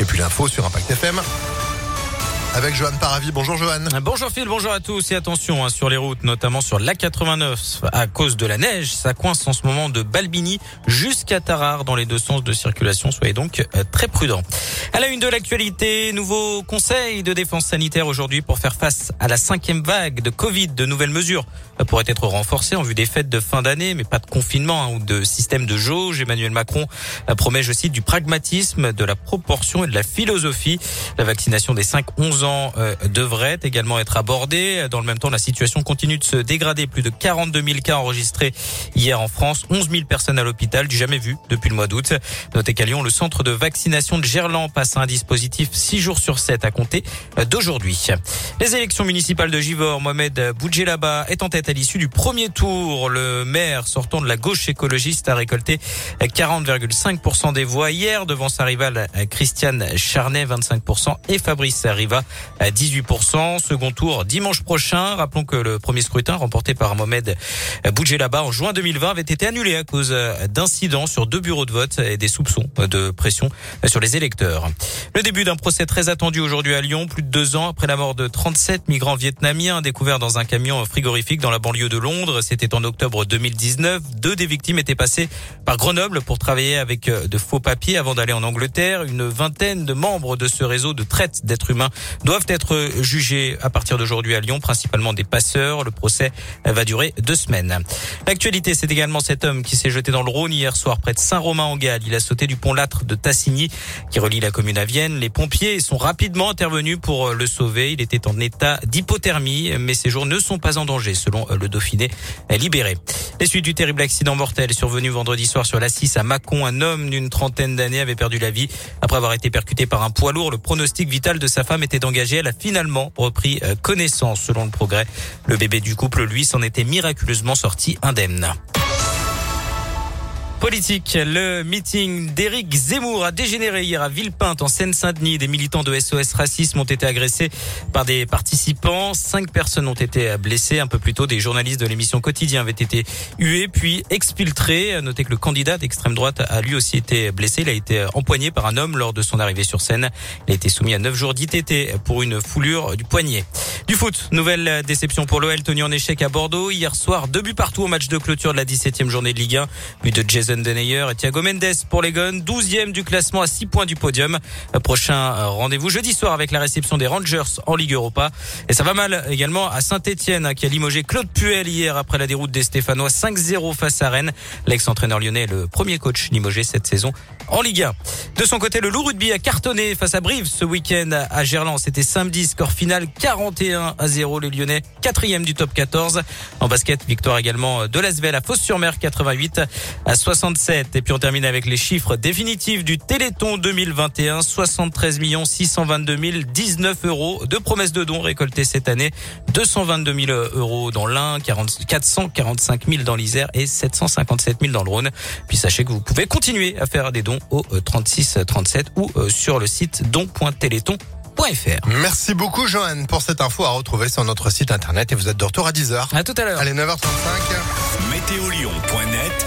Et puis l'info sur Impact FM avec Johan Paravi. Bonjour Johan. Bonjour Phil, bonjour à tous et attention hein, sur les routes, notamment sur l'A89 à cause de la neige. Ça coince en ce moment de Balbini jusqu'à Tarare dans les deux sens de circulation. Soyez donc euh, très prudents. À la une de l'actualité, nouveau conseil de défense sanitaire aujourd'hui pour faire face à la cinquième vague de Covid. De nouvelles mesures pourraient être renforcées en vue des fêtes de fin d'année, mais pas de confinement hein, ou de système de jauge. Emmanuel Macron euh, promet, je cite, du pragmatisme, de la proportion et de la philosophie. La vaccination des 5-11 ans euh, devrait également être abordé. Dans le même temps, la situation continue de se dégrader. Plus de 42 000 cas enregistrés hier en France, 11 000 personnes à l'hôpital, du jamais vu depuis le mois d'août. Notez qu'à Lyon, le centre de vaccination de Gerland passe à un dispositif 6 jours sur 7 à compter d'aujourd'hui. Les élections municipales de Givor, Mohamed Boudjelaba est en tête à l'issue du premier tour. Le maire sortant de la gauche écologiste a récolté 40,5% des voix hier devant sa rivale Christiane Charnet, 25% et Fabrice Riva à 18%. Second tour dimanche prochain. Rappelons que le premier scrutin remporté par Mohamed Boudjelaba en juin 2020 avait été annulé à cause d'incidents sur deux bureaux de vote et des soupçons de pression sur les électeurs. Le début d'un procès très attendu aujourd'hui à Lyon, plus de deux ans après la mort de 37 migrants vietnamiens découverts dans un camion frigorifique dans la banlieue de Londres. C'était en octobre 2019. Deux des victimes étaient passées par Grenoble pour travailler avec de faux papiers avant d'aller en Angleterre. Une vingtaine de membres de ce réseau de traite d'êtres humains doivent être jugés à partir d'aujourd'hui à Lyon, principalement des passeurs. Le procès va durer deux semaines. L'actualité, c'est également cet homme qui s'est jeté dans le Rhône hier soir près de Saint-Romain-en-Galles. Il a sauté du pont Lâtre de Tassigny qui relie la commune à Vienne. Les pompiers sont rapidement intervenus pour le sauver. Il était en état d'hypothermie, mais ses jours ne sont pas en danger selon le Dauphiné libéré. Les suites du terrible accident mortel survenu vendredi soir sur la 6 à Mâcon, un homme d'une trentaine d'années avait perdu la vie après avoir été percuté par un poids lourd. Le pronostic vital de sa femme était engagé. Elle a finalement repris connaissance selon le progrès. Le bébé du couple, lui, s'en était miraculeusement sorti indemne. Politique, le meeting d'Éric Zemmour a dégénéré hier à Villepinte en Seine-Saint-Denis. Des militants de SOS Racisme ont été agressés par des participants. Cinq personnes ont été blessées. Un peu plus tôt, des journalistes de l'émission Quotidien avaient été hués puis exfiltrés. Notez que le candidat d'extrême droite a lui aussi été blessé. Il a été empoigné par un homme lors de son arrivée sur scène. Il a été soumis à neuf jours d'ITT pour une foulure du poignet. Du foot, nouvelle déception pour l'OL tenu en échec à Bordeaux. Hier soir, deux buts partout au match de clôture de la 17e journée de Ligue 1. But de Jason Denayer et Thiago Mendes pour les Guns, 12e du classement à 6 points du podium. Prochain rendez-vous jeudi soir avec la réception des Rangers en Ligue Europa. Et ça va mal également à Saint-Etienne qui a limogé Claude Puel hier après la déroute des Stéphanois 5-0 face à Rennes. L'ex-entraîneur lyonnais le premier coach limogé cette saison en Ligue 1. De son côté, le loup rugby a cartonné face à Brive ce week-end à Gerland. C'était samedi, score final 41 à 0. Les Lyonnais, quatrième du top 14. En basket, victoire également de l'Asvel à Fos-sur-Mer, 88 à 67. Et puis on termine avec les chiffres définitifs du Téléthon 2021. 73 622 019 euros de promesses de dons récoltées cette année. 222 000 euros dans l'Ain, 445 000 dans l'Isère et 757 000 dans le Rhône. Puis sachez que vous pouvez continuer à faire des dons au 36 37 ou sur le site Merci beaucoup Johan pour cette info à retrouver sur notre site internet et vous êtes de retour à 10h. À tout à l'heure. Allez 9h35. Météolion.net